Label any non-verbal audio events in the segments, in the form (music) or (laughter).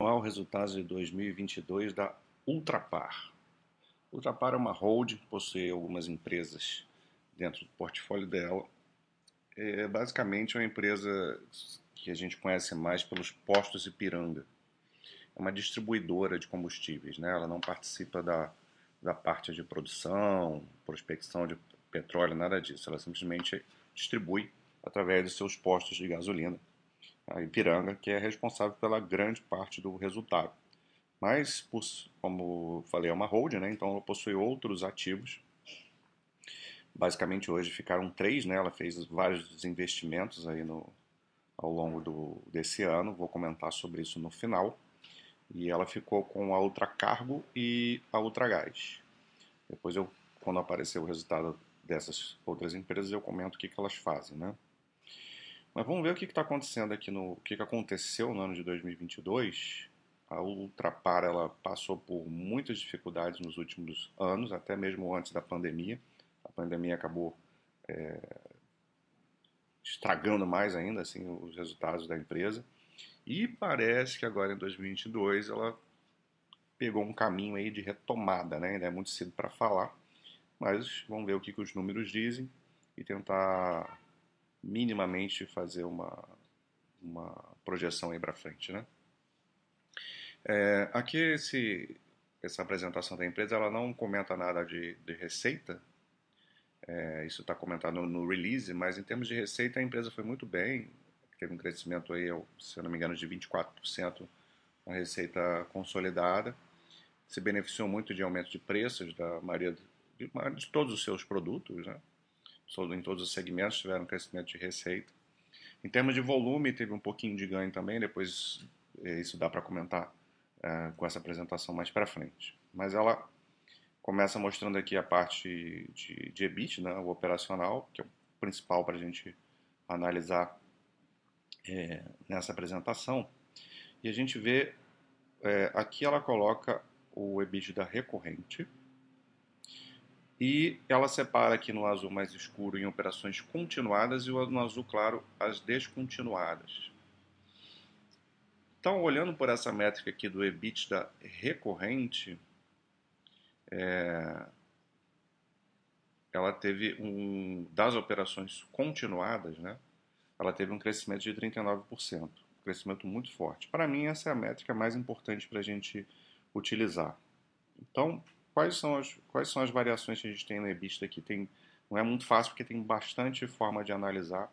ao resultado de 2022 da Ultrapar. Ultrapar é uma hold, possui algumas empresas dentro do portfólio dela. É basicamente uma empresa que a gente conhece mais pelos postos Ipiranga. É uma distribuidora de combustíveis, né? ela não participa da, da parte de produção, prospecção de petróleo, nada disso. Ela simplesmente distribui através de seus postos de gasolina a Ipiranga, que é responsável pela grande parte do resultado. Mas, como falei, é uma hold, né? então ela possui outros ativos. Basicamente, hoje ficaram três, né? ela fez vários investimentos aí no, ao longo do, desse ano, vou comentar sobre isso no final. E ela ficou com a Ultracargo e a Ultragás. Depois, eu, quando aparecer o resultado dessas outras empresas, eu comento o que, que elas fazem, né? Mas vamos ver o que está acontecendo aqui no. O que, que aconteceu no ano de 2022. A Ultrapar ela passou por muitas dificuldades nos últimos anos, até mesmo antes da pandemia. A pandemia acabou é, estragando mais ainda assim os resultados da empresa. E parece que agora em 2022 ela pegou um caminho aí de retomada, né? Ainda é muito cedo para falar, mas vamos ver o que, que os números dizem e tentar minimamente fazer uma, uma projeção aí para frente, né? É, aqui esse, essa apresentação da empresa ela não comenta nada de, de receita, é, isso está comentado no, no, release, mas em termos de receita a empresa foi muito bem, teve um crescimento aí, se eu não me engano, de 24% na receita consolidada, se beneficiou muito de aumento de preços da maioria de, de todos os seus produtos, né? Em todos os segmentos tiveram crescimento de receita. Em termos de volume, teve um pouquinho de ganho também, depois eh, isso dá para comentar é, com essa apresentação mais para frente. Mas ela começa mostrando aqui a parte de, de EBIT, né, o operacional, que é o principal para a gente analisar é, nessa apresentação. E a gente vê, é, aqui ela coloca o EBITDA recorrente, e ela separa aqui no azul mais escuro em operações continuadas e no azul claro as descontinuadas. Então, olhando por essa métrica aqui do EBITDA recorrente, é, ela teve um das operações continuadas, né? Ela teve um crescimento de 39%, um crescimento muito forte. Para mim, essa é a métrica mais importante para a gente utilizar. Então, quais são as, quais são as variações que a gente tem no EBITDA aqui? Tem, não é muito fácil porque tem bastante forma de analisar,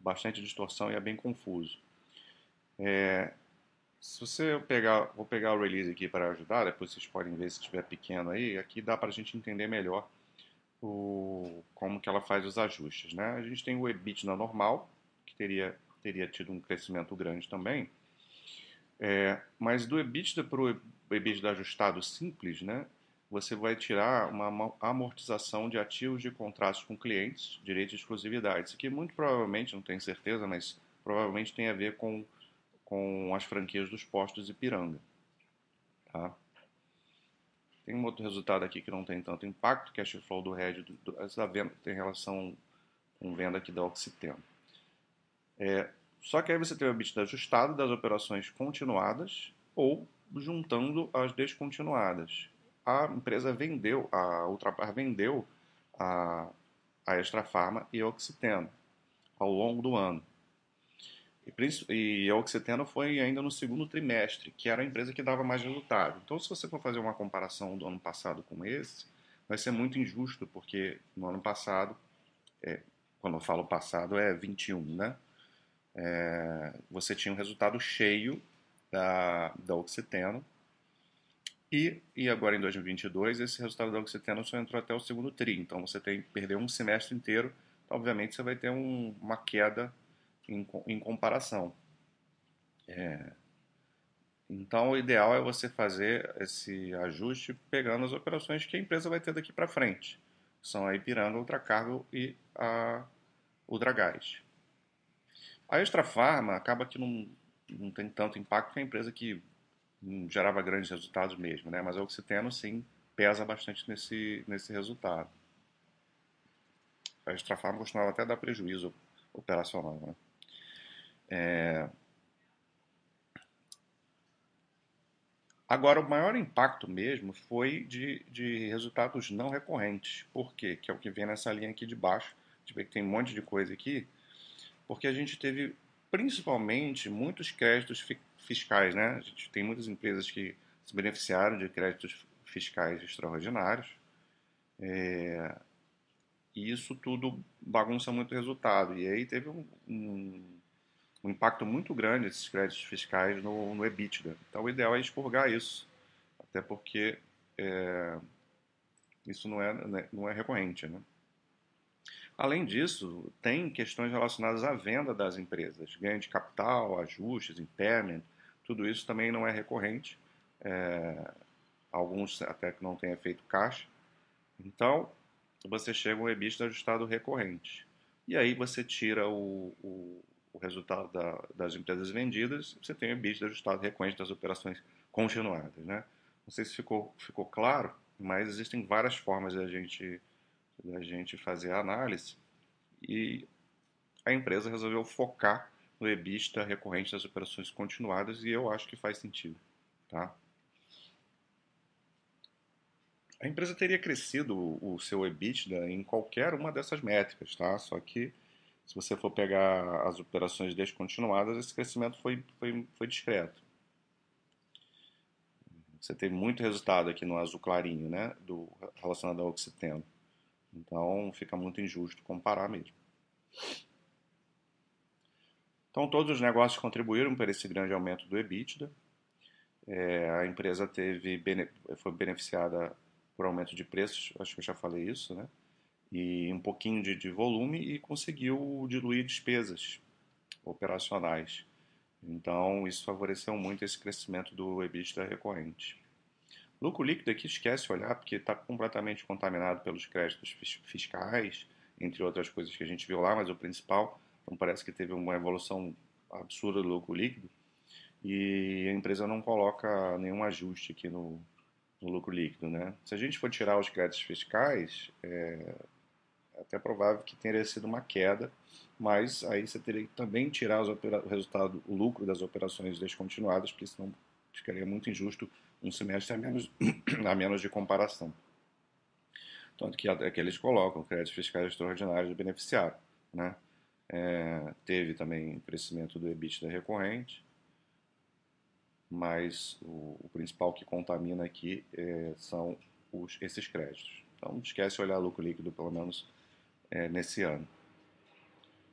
bastante distorção e é bem confuso. É, se você pegar, vou pegar o release aqui para ajudar, depois vocês podem ver se estiver pequeno aí, aqui dá para a gente entender melhor o, como que ela faz os ajustes. Né? A gente tem o EBITDA normal, que teria, teria tido um crescimento grande também, é, mas do EBITDA para o EBITDA ajustado simples, né, você vai tirar uma amortização de ativos de contratos com clientes, direito de exclusividade. Isso aqui muito provavelmente, não tenho certeza, mas provavelmente tem a ver com, com as franquias dos postos Ipiranga. Tá? Tem um outro resultado aqui que não tem tanto impacto, cash flow do RED, essa venda tem relação com venda aqui da Oxiteno. É, só que aí você tem o EBITDA ajustado das operações continuadas ou juntando as descontinuadas a empresa vendeu, a Ultrapar vendeu a, a Extra Farma e a Oxiteno ao longo do ano. E, e a Oxiteno foi ainda no segundo trimestre, que era a empresa que dava mais resultado. Então, se você for fazer uma comparação do ano passado com esse, vai ser muito injusto, porque no ano passado, é, quando eu falo passado, é 21, né? É, você tinha um resultado cheio da, da Oxiteno, e, e agora em 2022, esse resultado da Oxiteno só entrou até o segundo TRI. Então você tem perdeu um semestre inteiro. Então, obviamente você vai ter um, uma queda em, em comparação. É, então o ideal é você fazer esse ajuste pegando as operações que a empresa vai ter daqui para frente. São a Ipiranga, Ultracargo e a Ultragás. A Extra Farma acaba que não, não tem tanto impacto que a empresa que gerava grandes resultados mesmo, né? Mas a Oxiteno, sim, pesa bastante nesse, nesse resultado. A Extrafarma costumava até dar prejuízo operacional, né? É... Agora, o maior impacto mesmo foi de, de resultados não recorrentes. Por quê? Que é o que vem nessa linha aqui de baixo. A gente vê que tem um monte de coisa aqui. Porque a gente teve, principalmente, muitos créditos fiscais. Né? A gente tem muitas empresas que se beneficiaram de créditos fiscais extraordinários. É, e isso tudo bagunça muito o resultado. E aí teve um, um um impacto muito grande esses créditos fiscais no, no EBITDA. Então, o ideal é expurgar isso, até porque é, isso não é, né, não é recorrente. Né? Além disso, tem questões relacionadas à venda das empresas, ganho de capital, ajustes, impairment, tudo isso também não é recorrente. É, alguns até que não tenha feito caixa. Então, você chega um EBITDA ajustado recorrente. E aí você tira o, o o resultado da, das empresas vendidas, você tem o EBITDA ajustado recorrente das operações continuadas. Né? Não sei se ficou, ficou claro, mas existem várias formas de a gente, de a gente fazer a análise e a empresa resolveu focar no EBITDA recorrente das operações continuadas e eu acho que faz sentido. Tá? A empresa teria crescido o seu EBITDA em qualquer uma dessas métricas, tá? Só que se você for pegar as operações descontinuadas, esse crescimento foi, foi, foi discreto. Você tem muito resultado aqui no azul clarinho, né, do, relacionado ao Oxiteno. Então, fica muito injusto comparar mesmo. Então, todos os negócios contribuíram para esse grande aumento do EBITDA. É, a empresa teve, foi beneficiada por aumento de preços, acho que eu já falei isso, né? e um pouquinho de, de volume e conseguiu diluir despesas operacionais. Então, isso favoreceu muito esse crescimento do EBITDA recorrente. Lucro líquido aqui esquece olhar, porque está completamente contaminado pelos créditos fiscais, entre outras coisas que a gente viu lá, mas o principal, não parece que teve uma evolução absurda do lucro líquido, e a empresa não coloca nenhum ajuste aqui no, no lucro líquido. Né? Se a gente for tirar os créditos fiscais, é, até provável que tenha sido uma queda, mas aí você teria que também tirar o resultado, o lucro das operações descontinuadas, porque senão ficaria muito injusto um semestre a menos, (clears throat) a menos de comparação. Tanto que, é que eles colocam créditos fiscais extraordinários de beneficiário. Né? É, teve também crescimento do EBITDA recorrente, mas o, o principal que contamina aqui é, são os, esses créditos. Então, não esquece de olhar lucro líquido, pelo menos é, nesse ano.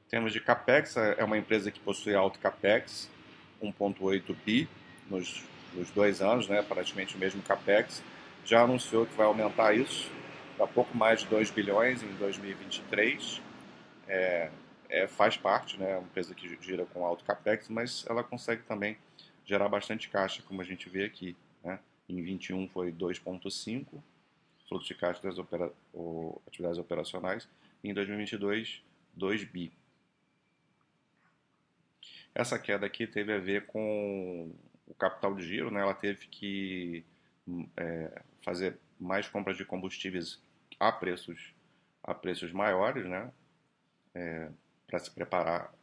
Em termos de capex, é, é uma empresa que possui alto capex, 1,8 bi nos, nos, dois anos, né, praticamente o mesmo capex. Já anunciou que vai aumentar isso para pouco mais de 2 bilhões em 2023. É, é, faz parte, né, é uma empresa que gira com alto capex, mas ela consegue também gerar bastante caixa, como a gente vê aqui. Né? Em 21 foi 2,5 fluxo de caixa das opera, atividades operacionais em 2022, 2 bi. Essa queda aqui teve a ver com o capital de giro, né? ela teve que é, fazer mais compras de combustíveis a preços, a preços maiores, né? É, para se preparar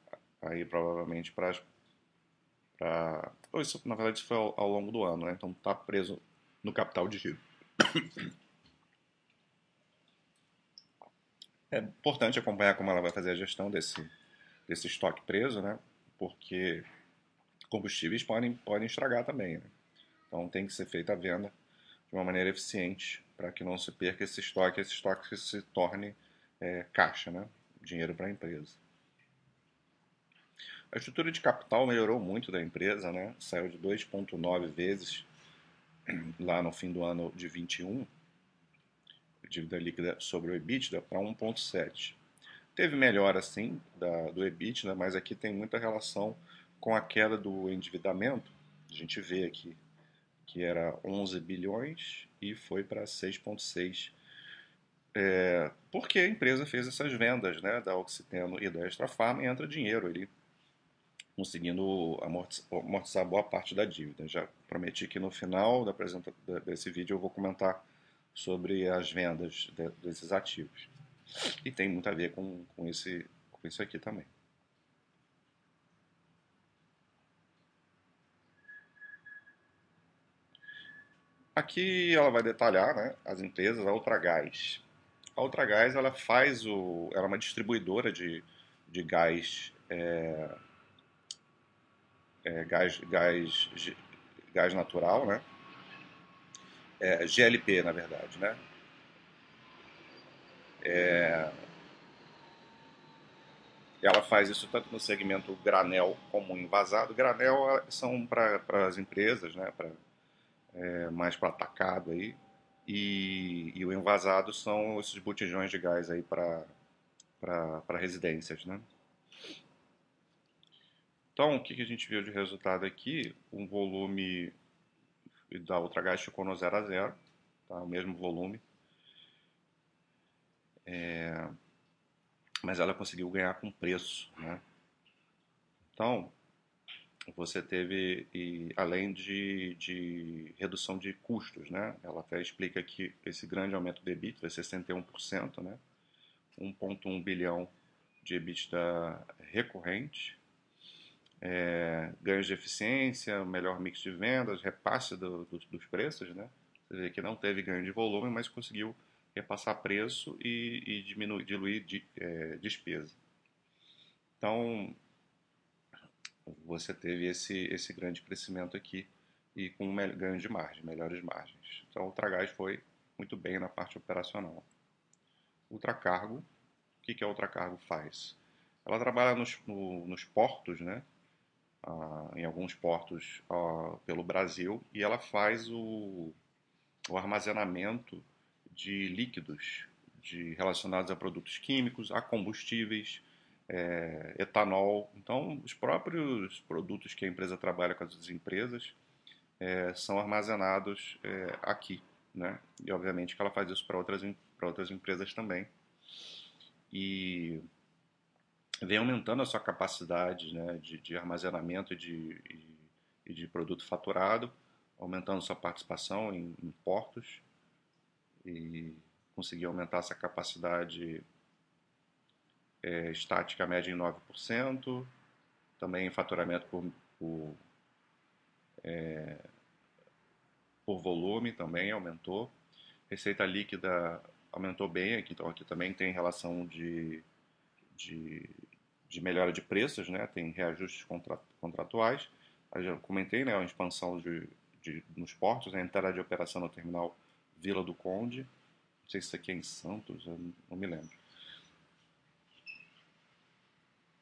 aí provavelmente para para isso na verdade foi ao, ao longo do ano, né? Então está preso no capital de giro. É importante acompanhar como ela vai fazer a gestão desse, desse estoque preso, né? Porque combustíveis podem, podem estragar também, né? Então tem que ser feita a venda de uma maneira eficiente para que não se perca esse estoque, esse estoque se torne é, caixa, né? Dinheiro para a empresa. A estrutura de capital melhorou muito da empresa, né? Saiu de 2,9 vezes (clears throat) lá no fim do ano de 21 dívida líquida sobre o EBITDA para 1,7. Teve melhora, sim, da, do EBITDA, mas aqui tem muita relação com a queda do endividamento. A gente vê aqui que era 11 bilhões e foi para 6,6 é, porque a empresa fez essas vendas né, da Oxiteno e da Extra Farma e entra dinheiro ali, conseguindo amortizar boa parte da dívida. Já prometi que no final da desse vídeo eu vou comentar sobre as vendas de, desses ativos. E tem muito a ver com, com, esse, com isso aqui também. Aqui ela vai detalhar né, as empresas, a Ultragás. A Ultragás ela faz o, ela é uma distribuidora de, de gás, é, é, gás, gás, gás natural, né? É, GLP na verdade, né? É, ela faz isso tanto no segmento granel como envasado. Granel são para as empresas, né? Pra, é, mais para atacado aí. E, e, o envasado são esses botijões de gás aí para residências, né? Então, o que, a gente viu de resultado aqui? Um volume da outra gás ficou no 0 a 0, tá? o mesmo volume. É, mas ela conseguiu ganhar com preço, né? Então, você teve, e, além de, de, redução de custos, né? Ela até explica que esse grande aumento de EBITDA, 61%, né? 1,1 bilhão de EBITDA recorrente, é, ganhos de eficiência, melhor mix de vendas, repasse do, do, dos preços, né? Você vê que não teve ganho de volume, mas conseguiu repassar preço e, e diminuir, diluir de, é, despesa. Então, você teve esse, esse grande crescimento aqui e com ganho de margem, melhores margens. Então, o Ultragás foi muito bem na parte operacional. Ultracargo, o que, que a Ultracargo faz? Ela trabalha nos, no, nos portos, né? Ah, em alguns portos ah, pelo Brasil, e ela faz o, o armazenamento de líquidos de, relacionados a produtos químicos, a combustíveis, é, etanol. Então, os próprios produtos que a empresa trabalha com as empresas é, são armazenados é, aqui. Né? E, obviamente, que ela faz isso para outras, outras empresas também. E vem aumentando a sua capacidade né, de, de armazenamento e de, e, de produto faturado, aumentando sua participação em, em portos e conseguir aumentar essa capacidade é, estática média em 9%, também faturamento por, por, é, por volume também aumentou, receita líquida aumentou bem, aqui, então aqui também tem relação de, de, de melhora de preços, né? tem reajustes contra, contratuais, eu já comentei né, a expansão de, de, nos portos, a entrada de operação no terminal Vila do Conde, não sei se isso aqui é em Santos, não me lembro.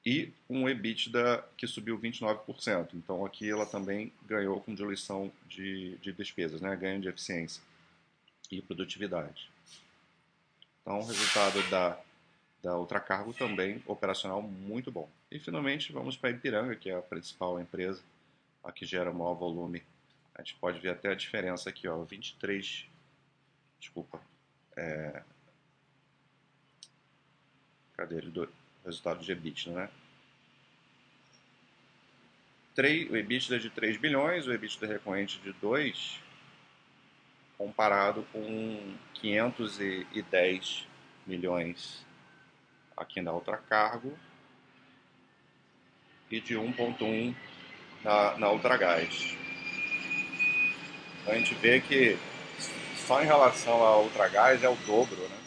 E um EBITDA que subiu 29%. Então aqui ela também ganhou com diluição de, de despesas, né? ganho de eficiência e produtividade. Então o resultado da, da Ultracargo também operacional muito bom. E finalmente vamos para a Ipiranga, que é a principal empresa, a que gera o maior volume. A gente pode ver até a diferença aqui, ó, 23 Desculpa. É... Cadê ele? Do resultado de EBITDA, né? 3, o EBITDA é de 3 bilhões, o EBITDA recorrente de 2, comparado com 510 milhões aqui na outra cargo e de 1.1 na, na outra gás. Então a gente vê que só em relação à Ultragás é o dobro, né?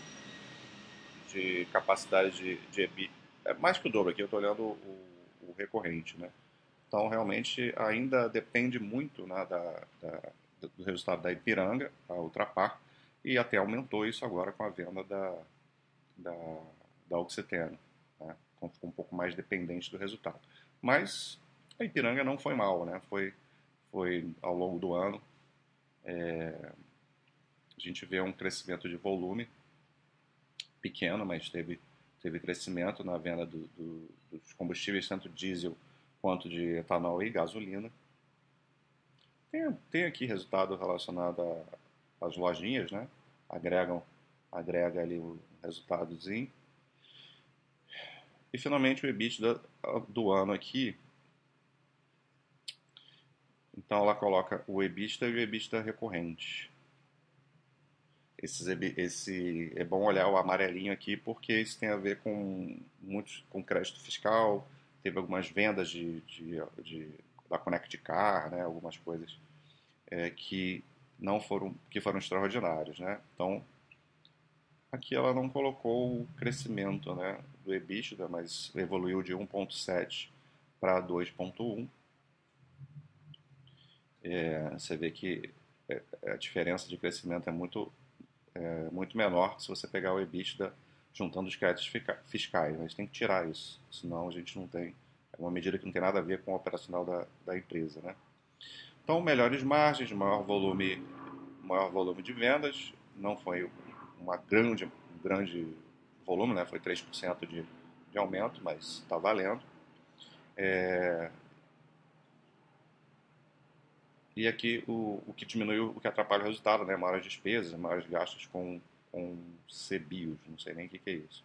De capacidade de, de EBIT. É mais que o dobro aqui, eu estou olhando o, o, recorrente, né? Então, realmente, ainda depende muito né, da, da, do resultado da Ipiranga, a Ultrapar, e até aumentou isso agora com a venda da, da, da Oxiteno. Né? Ficou um pouco mais dependente do resultado. Mas a Ipiranga não foi mal, né? Foi, foi ao longo do ano. É, a gente vê um crescimento de volume pequeno, mas teve, teve crescimento na venda do, do, dos combustíveis, tanto diesel quanto de etanol e gasolina. Tem, tem aqui resultado relacionado às lojinhas, né? Agregam, agrega ali o resultadozinho. E finalmente o EBITDA do ano aqui. Então ela coloca o EBITDA e o EBITDA recorrente. Esses, esse, é bom olhar o amarelinho aqui porque isso tem a ver com muitos com crédito fiscal, teve algumas vendas de, de, de da Connect Car, né, algumas coisas é, que não foram que foram extraordinários, né? Então aqui ela não colocou o crescimento, né, do EBITDA, mas evoluiu de 1.7 para 2.1. É, você vê que é, a diferença de crescimento é muito é, muito menor se você pegar o EBITDA juntando os créditos fiscais. A gente tem que tirar isso, senão a gente não tem. É uma medida que não tem nada a ver com o operacional da, da empresa. Né? Então, melhores margens, maior volume, maior volume de vendas, não foi uma grande, um grande volume, né? foi 3% de, de aumento, mas está valendo. É... E aqui o, o que diminuiu, o que atrapalha o resultado, né? maiores despesas, maiores gastos com com CBIOS, não sei nem o que, que é isso.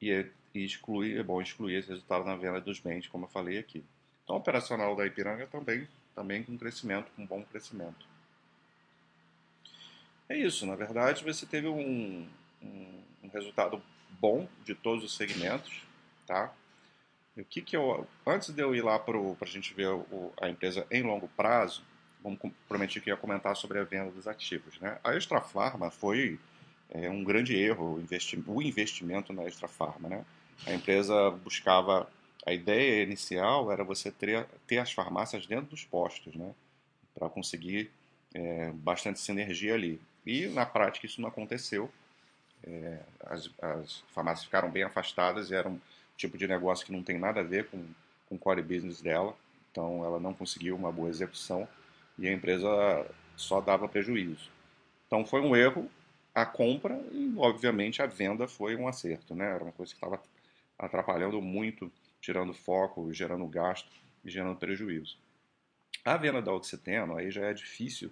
E, é, e excluir, é bom excluir esse resultado na venda dos bens, como eu falei aqui. Então, operacional da Ipiranga também, também com crescimento, com bom crescimento. É isso, na verdade, você teve um, um, um resultado bom de todos os segmentos, tá? E o que que eu, antes de eu ir lá para a gente ver o, a empresa em longo prazo, como prometi que ia comentar sobre a venda dos ativos. Né? A Extra Farma foi é, um grande erro, o, investi o investimento na Extra Farma. Né? A empresa buscava, a ideia inicial era você ter, ter as farmácias dentro dos postos, né? para conseguir é, bastante sinergia ali. E na prática isso não aconteceu. É, as, as, farmácias ficaram bem afastadas e era um tipo de negócio que não tem nada a ver com, com o core business dela. Então ela não conseguiu uma boa execução e a empresa só dava prejuízo. Então foi um erro a compra e, obviamente, a venda foi um acerto. Né? Era uma coisa que estava atrapalhando muito, tirando foco, gerando gasto e gerando prejuízo. A venda da Oxiteno, aí já é difícil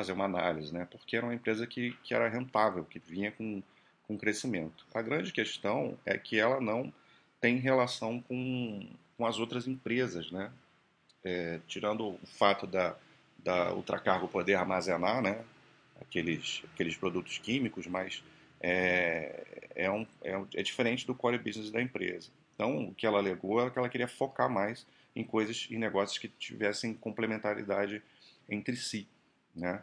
fazer uma análise, né? porque era uma empresa que, que era rentável, que vinha com, com crescimento. A grande questão é que ela não tem relação com, com as outras empresas, né? É, tirando o fato da, da ultracargo poder armazenar né, aqueles, aqueles produtos químicos, mas é, é, um, é, é diferente do core business da empresa. Então, o que ela alegou é que ela queria focar mais em coisas, em negócios que tivessem complementaridade entre si. Né?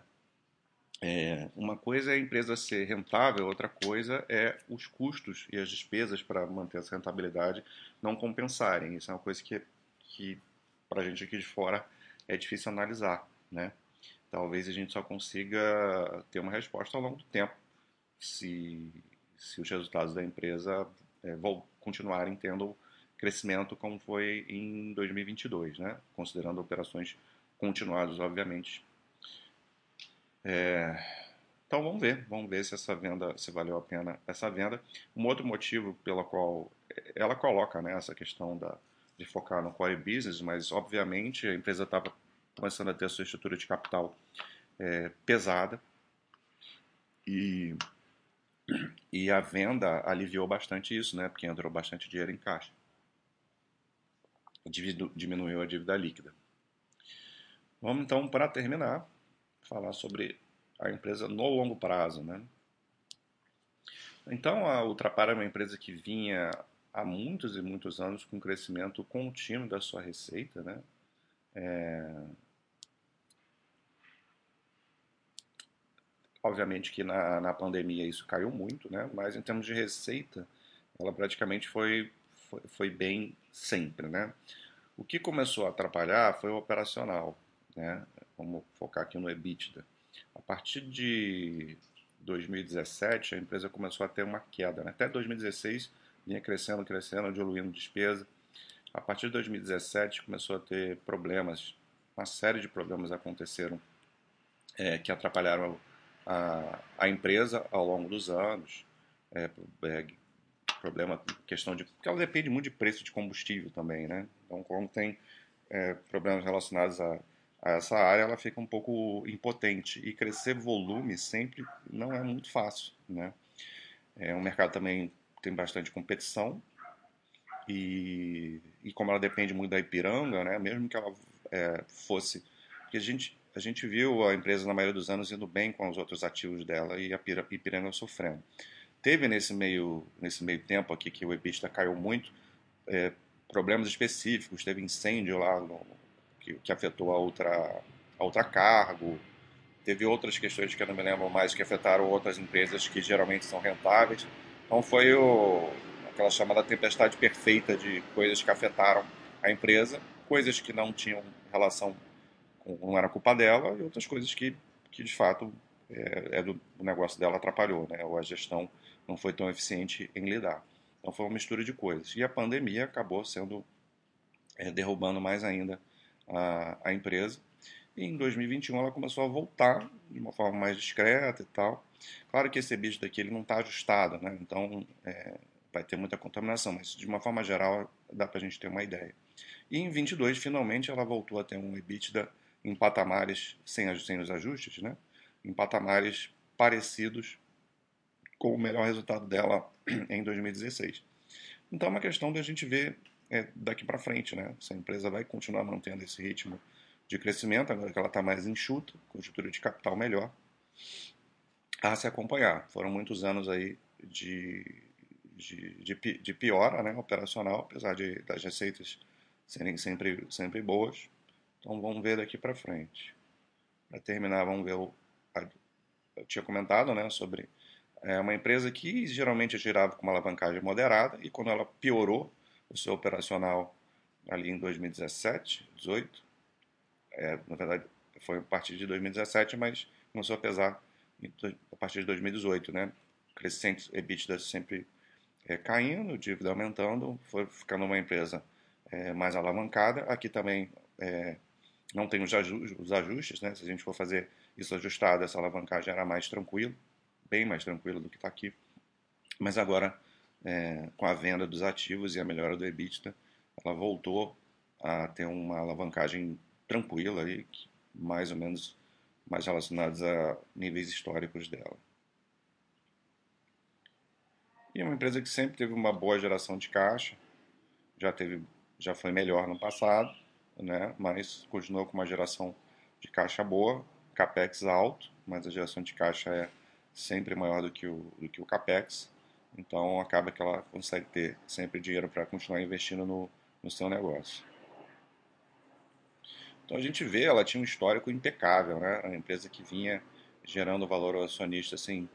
É, uma coisa é a empresa ser rentável, outra coisa é os custos e as despesas para manter essa rentabilidade não compensarem. Isso é uma coisa que, que para a gente aqui de fora é difícil analisar né? Talvez a gente só consiga ter uma resposta ao longo do tempo, se, se os resultados da empresa é, vão continuarem tendo crescimento como foi em 2022, né? Considerando operações continuadas, obviamente. É, então vamos ver, vamos ver se essa venda, se valeu a pena essa venda. Um outro motivo pelo qual ela coloca né, essa questão da, de focar no core business, mas obviamente a empresa estava começando a ter a sua estrutura de capital é, pesada e, e a venda aliviou bastante isso, né? Porque entrou bastante dinheiro em caixa. Diminuiu a dívida líquida. Vamos então, para terminar, falar sobre a empresa no longo prazo, né? Então, a Ultrapar é uma empresa que vinha há muitos e muitos anos com crescimento contínuo da sua receita, né? É, Obviamente que na, na pandemia isso caiu muito, né? mas em termos de receita, ela praticamente foi, foi, foi bem sempre. Né? O que começou a atrapalhar foi o operacional. Né? Vamos focar aqui no EBITDA. A partir de 2017, a empresa começou a ter uma queda. Né? Até 2016, vinha crescendo, crescendo, diluindo despesa. A partir de 2017, começou a ter problemas, uma série de problemas aconteceram é, que atrapalharam a, a empresa ao longo dos anos. É, é, problema, questão de. Porque ela depende muito de preço de combustível também, né? Então, quando tem problemas relacionados a, essa área, ela fica um pouco impotente. E crescer volume sempre não é muito fácil, né? É um mercado também tem bastante competição. E, e como ela depende muito da Ipiranga, né? Mesmo que ela é, fosse. Porque a gente, a gente viu a empresa, na maioria dos anos, indo bem com os outros ativos dela e a Ipiranga sofrendo. Teve nesse meio, nesse meio tempo aqui que o EBITDA caiu muito, é, problemas específicos, teve incêndio lá no, que, que, afetou a outra, a outra cargo. Teve outras questões que eu não me lembro mais que afetaram outras empresas que geralmente são rentáveis. Então foi o, aquela chamada tempestade perfeita de coisas que afetaram a empresa, coisas que não tinham relação com, não era culpa dela e outras coisas que, que de fato é, é do o negócio dela atrapalhou, né? Ou a gestão não foi tão eficiente em lidar. Então foi uma mistura de coisas. E a pandemia acabou sendo é, derrubando mais ainda a, a empresa. E em 2021 ela começou a voltar de uma forma mais discreta e tal. Claro que esse EBITDA aqui ele não está ajustado, né? Então é, vai ter muita contaminação, mas de uma forma geral dá para a gente ter uma ideia. E em 22 finalmente ela voltou a ter um EBITDA em patamares sem, sem os ajustes, né? Em patamares parecidos com o melhor resultado dela (clears throat) em 2016. Então é uma questão de a gente ver é, daqui para frente, né? Se a empresa vai continuar mantendo esse ritmo de crescimento, agora que ela está mais enxuta, com estrutura de capital melhor, a se acompanhar. Foram muitos anos aí de, de, de, de piora né, operacional, apesar de, das receitas serem sempre, sempre boas. Então vamos ver daqui para frente. Para terminar, vamos ver o. Eu tinha comentado né, sobre é, uma empresa que geralmente girava com uma alavancagem moderada e quando ela piorou o seu operacional ali em 2017, 18, é, na verdade, foi a partir de 2017, mas começou a pesar a partir de 2018, né? Crescente EBITDA sempre é, caindo, dívida aumentando, foi ficando uma empresa é, mais alavancada. Aqui também é, não tem os, ajustes, né? Se a gente for fazer isso ajustado, essa alavancagem era mais tranquilo, bem mais tranquilo do que está aqui. Mas agora, é, com a venda dos ativos e a melhora do EBITDA, ela voltou a ter uma alavancagem tranquila aí, mais ou menos mais relacionados a níveis históricos dela. E é uma empresa que sempre teve uma boa geração de caixa, já teve, já foi melhor no passado, né? Mas continuou com uma geração de caixa boa, capex alto, mas a geração de caixa é sempre maior do que o, do que o capex. Então acaba que ela consegue ter sempre dinheiro para continuar investindo no, no seu negócio. Então a gente vê, ela tinha um histórico impecável, né? Uma empresa que vinha gerando valor ao acionista assim,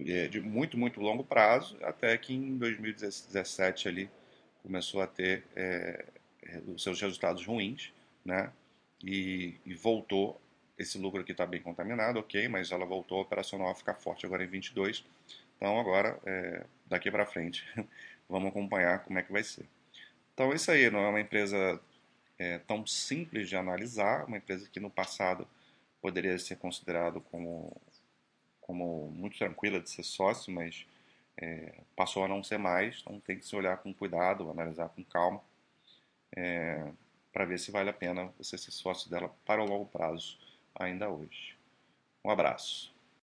é, de muito, muito longo prazo, até que em 2017 ali começou a ter é, é, os seus resultados ruins, né? E, e voltou, esse lucro aqui está bem contaminado, ok, mas ela voltou operacional a ficar forte agora em 22. Então agora, é, daqui para frente, (laughs) vamos acompanhar como é que vai ser. Então é isso aí, não é uma empresa é, tão simples de analisar, uma empresa que no passado poderia ser considerado como, como muito tranquila de ser sócio, mas é, passou a não ser mais, então tem que se olhar com cuidado, analisar com calma, é, para ver se vale a pena você ser sócio dela para o longo prazo ainda hoje. Um abraço.